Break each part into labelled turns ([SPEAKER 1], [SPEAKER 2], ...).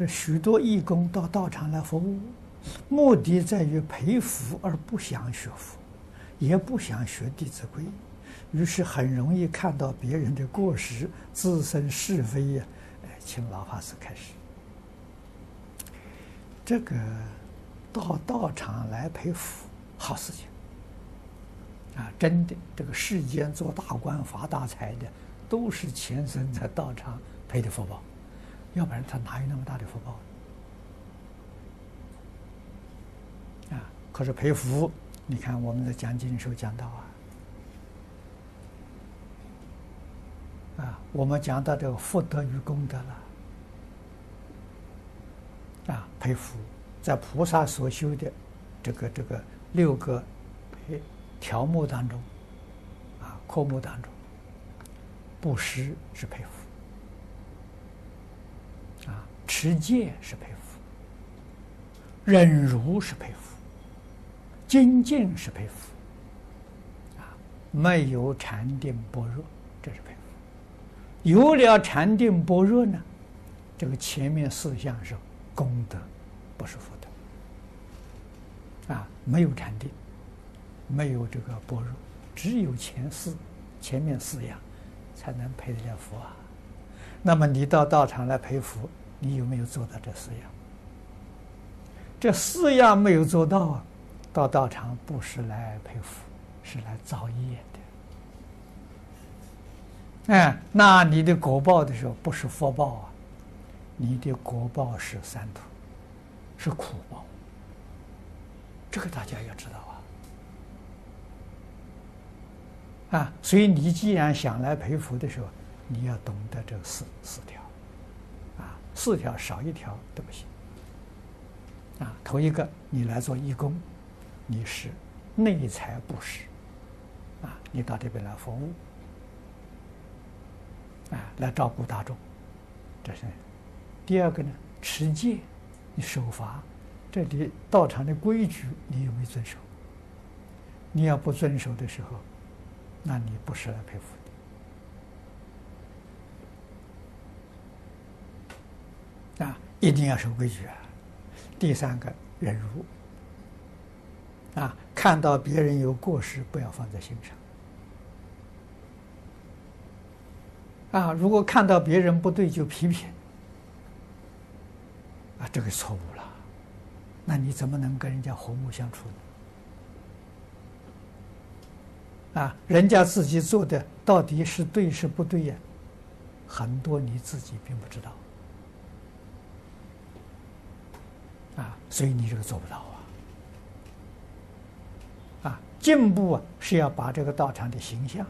[SPEAKER 1] 这许多义工到道场来服务，目的在于培福，而不想学佛，也不想学《弟子规》，于是很容易看到别人的过失，自生是非呀。请老法师开始。这个到道场来培福，好事情啊！真的，这个世间做大官发大财的，都是前生在道场培的福报。要不然他哪有那么大的福报啊？可是培福，你看我们在讲经的时候讲到啊，啊，我们讲到这个福德与功德了，啊，培福在菩萨所修的这个这个六个条目当中，啊，科目当中，布施是培福。持戒是培福，忍辱是培福，精进是培福，啊，没有禅定般若，这是培福。有了禅定般若呢，这个前面四项是功德，不是福德。啊，没有禅定，没有这个般若，只有前四，前面四样，才能培得了福啊。那么你到道场来培福。你有没有做到这四样？这四样没有做到啊，到道场不是来陪福，是来造业的。哎，那你的果报的时候不是福报啊，你的果报是三途，是苦报。这个大家要知道啊。啊，所以你既然想来陪福的时候，你要懂得这四四条。四条少一条都不行啊！头一个，你来做义工，你是内财布施啊，你到这边来服务啊，来照顾大众，这是第二个呢。持戒，你守法，这里道场的规矩你有没有遵守？你要不遵守的时候，那你不是来培福。啊，一定要守规矩啊！第三个，忍辱。啊，看到别人有过失，不要放在心上。啊，如果看到别人不对就批评，啊，这个错误了。那你怎么能跟人家和睦相处呢？啊，人家自己做的到底是对是不对呀？很多你自己并不知道。啊，所以你这个做不到啊！啊，进步啊是要把这个道场的形象，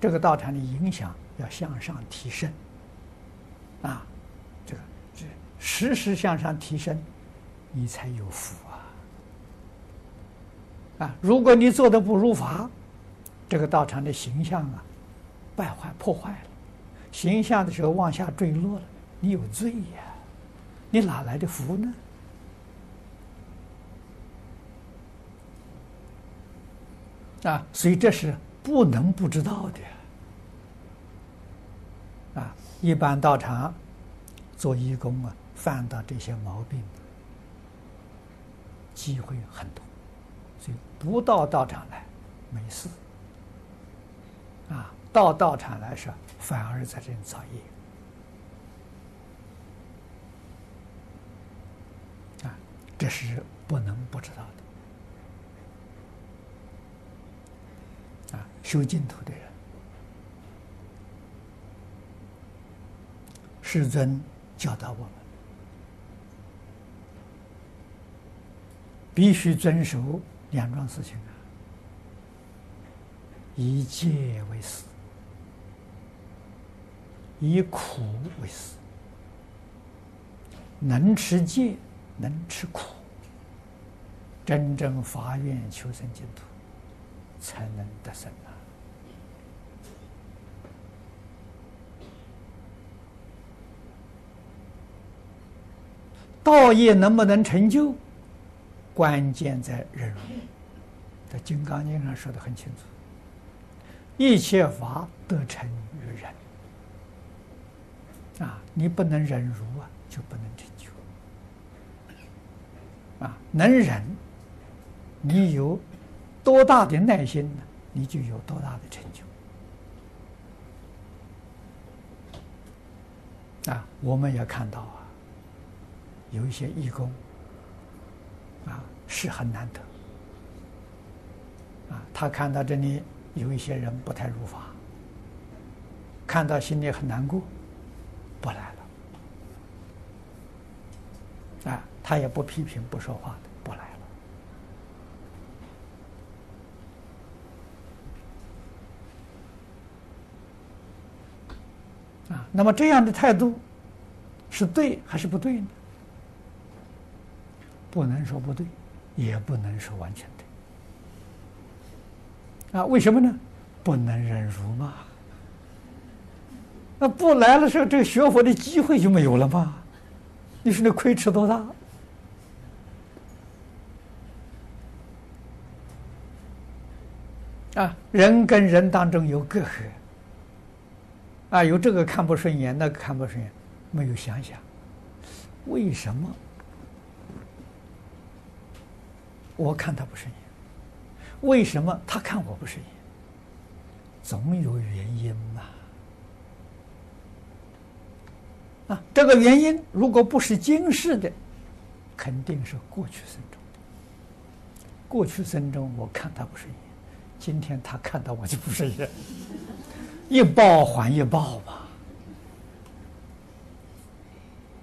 [SPEAKER 1] 这个道场的影响要向上提升，啊，这个这时时向上提升，你才有福啊！啊，如果你做的不如法，这个道场的形象啊败坏破坏了，形象的时候往下坠落了，你有罪呀，你哪来的福呢？啊，所以这是不能不知道的。啊，一般道场做义工啊，犯到这些毛病机会很多，所以不到道场来没事。啊，到道场来说，反而在这里造业。啊，这是不能不知道的。修净土的人，世尊教导我们，必须遵守两桩事情啊：以戒为师，以苦为师。能持戒，能吃苦，真正发愿求生净土，才能得生啊！道业能不能成就，关键在忍辱。在《金刚经》上说的很清楚：一切法得成于忍。啊，你不能忍辱啊，就不能成就。啊，能忍，你有多大的耐心呢？你就有多大的成就。啊，我们也看到啊。有一些义工，啊，是很难得。啊，他看到这里有一些人不太如法，看到心里很难过，不来了。啊，他也不批评、不说话的，不来了。啊，那么这样的态度是对还是不对呢？不能说不对，也不能说完全对。啊，为什么呢？不能忍辱嘛。那不来的时候，这个学佛的机会就没有了吗？你说那亏吃多大？啊，人跟人当中有隔阂，啊，有这个看不顺眼，那个看不顺眼，没有想想，为什么我看他不顺眼？为什么他看我不顺眼？总有原因嘛。啊，这个原因如果不是今世的，肯定是过去生中。过去生中我看他不顺眼，今天他看到我就不顺眼，一报还一报吧。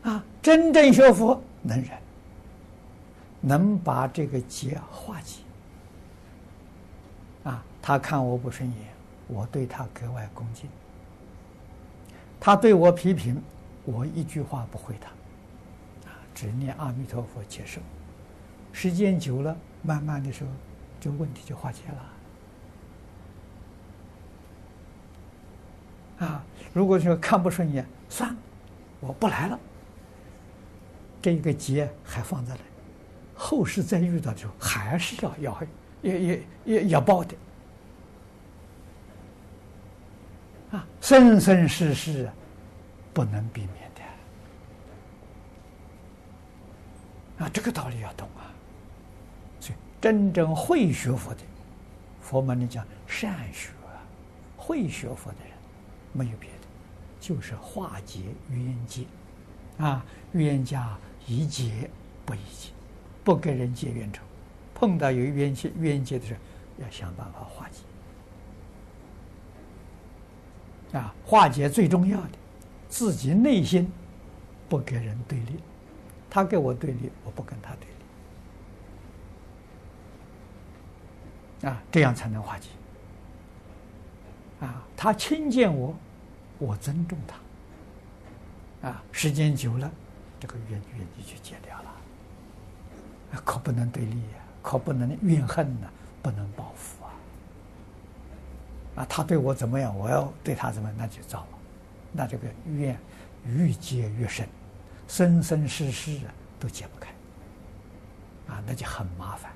[SPEAKER 1] 啊，真正学佛能忍，能把这个结化解。啊，他看我不顺眼，我对他格外恭敬。他对我批评，我一句话不回他，啊，只念阿弥陀佛接受。时间久了，慢慢的时候，这问题就化解了。啊，如果说看不顺眼，算了，我不来了。这个结还放在那里，后世再遇到的时候，还是要要。也也也要报的啊，生生世世不能避免的啊，这个道理要懂啊。所以，真正会学佛的，佛门里讲善学，会学佛的人，没有别的，就是化解冤结啊，冤家宜解不宜结，不跟人结冤仇。碰到有冤结冤结的时候，要想办法化解。啊，化解最重要的，自己内心不跟人对立，他跟我对立，我不跟他对立。啊，这样才能化解。啊，他轻贱我，我尊重他。啊，时间久了，这个冤冤结就解掉了。可不能对立呀。可不能怨恨呢，不能报复啊！啊，他对我怎么样，我要对他怎么样，那就糟了，那这个怨愈结越深，生生世世啊都解不开，啊，那就很麻烦。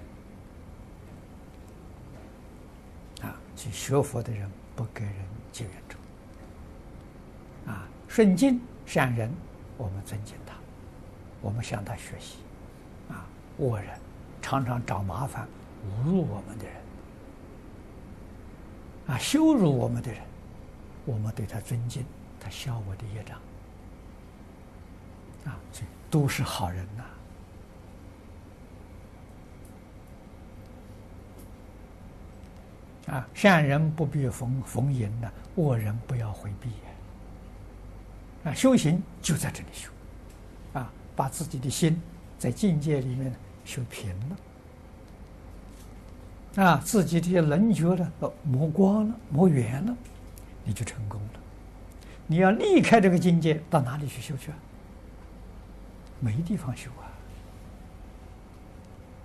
[SPEAKER 1] 啊，去学佛的人不给人结冤仇，啊，顺境善人，我们尊敬他，我们向他学习，恶人。常常找麻烦、侮辱我们的人，啊，羞辱我们的人，我们对他尊敬，他消我的业障，啊，这都是好人呐。啊，善人不必逢逢迎的，恶人不要回避。啊，修行就在这里修，啊，把自己的心在境界里面。修平了，啊，自己这些棱角呢，磨光了，磨圆了，你就成功了。你要离开这个境界，到哪里去修去啊？没地方修啊！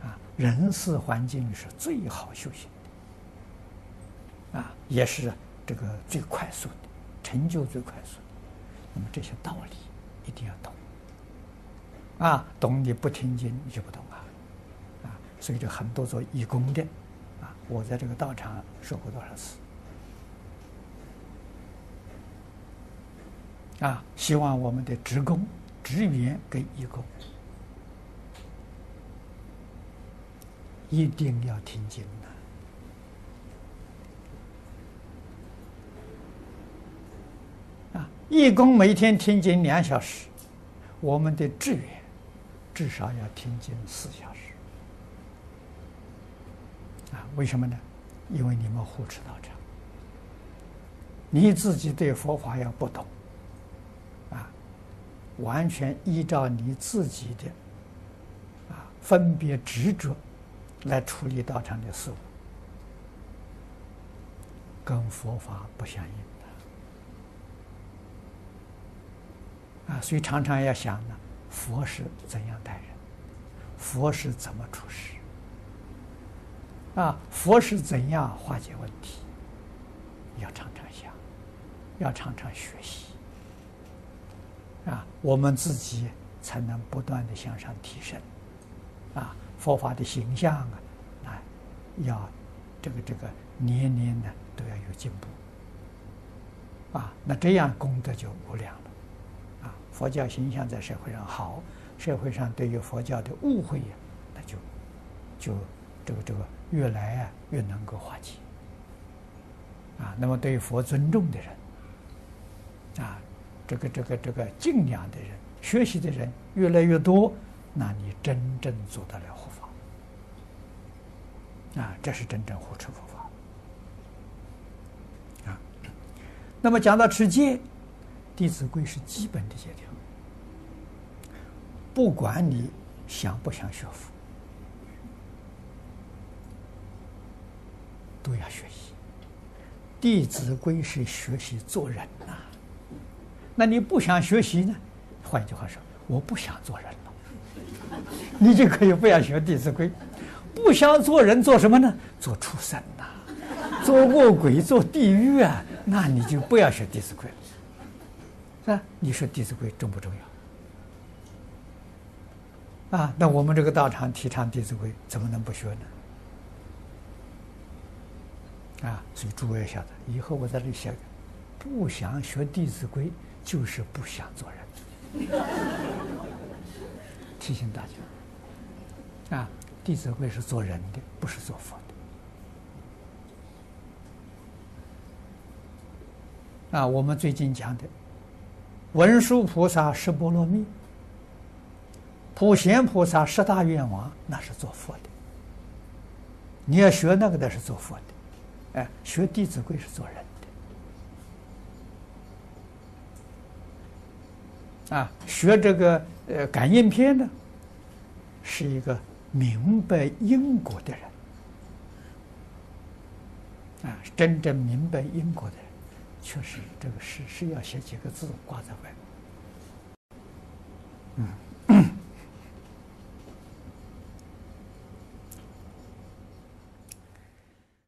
[SPEAKER 1] 啊，人事环境是最好修行的，啊，也是这个最快速的，成就最快速的。那么这些道理一定要懂，啊，懂你不听经你就不懂。所以，这很多做义工的，啊，我在这个道场说过多少次，啊，希望我们的职工、职员跟义工，一定要听经的啊！义工每天听经两小时，我们的志愿至少要听经四小时啊！为什么呢？因为你们护持道场，你自己对佛法要不懂啊，完全依照你自己的啊分别执着来处理道场的事物，跟佛法不相应的啊！所以常常要想呢，佛是怎样待人，佛是怎么处事。啊，佛是怎样化解问题？要常常想，要常常学习。啊，我们自己才能不断的向上提升。啊，佛法的形象啊，啊，要这个这个年年呢都要有进步。啊，那这样功德就无量了。啊，佛教形象在社会上好，社会上对于佛教的误会呀，那就就这个这个。越来啊，越能够化解啊。那么，对佛尊重的人啊，这个这个这个敬仰的人、学习的人越来越多，那你真正做到了护法啊，这是真正护持佛法啊。那么讲到持戒，《弟子规》是基本的戒条，不管你想不想学佛。都要学习，《弟子规》是学习做人呐。那你不想学习呢？换句话说，我不想做人了，你就可以不要学《弟子规》。不想做人，做什么呢？做畜生呐，做恶鬼，做地狱啊！那你就不要学《弟子规》了，是吧？你说《弟子规》重不重要？啊，那我们这个道场提倡《弟子规》，怎么能不学呢？啊，所以诸位晓得，以后我在这里写，不想学《弟子规》，就是不想做人。提醒大家，啊，《弟子规》是做人的，不是做佛的。啊，我们最近讲的文殊菩萨十波罗蜜，普贤菩萨十大愿王，那是做佛的。你要学那个的，是做佛的。哎，学《弟子规》是做人的，啊，学这个呃感应篇呢，是一个明白因果的人，啊，真正明白因果的人，确实这个是是要写几个字挂在外面，嗯。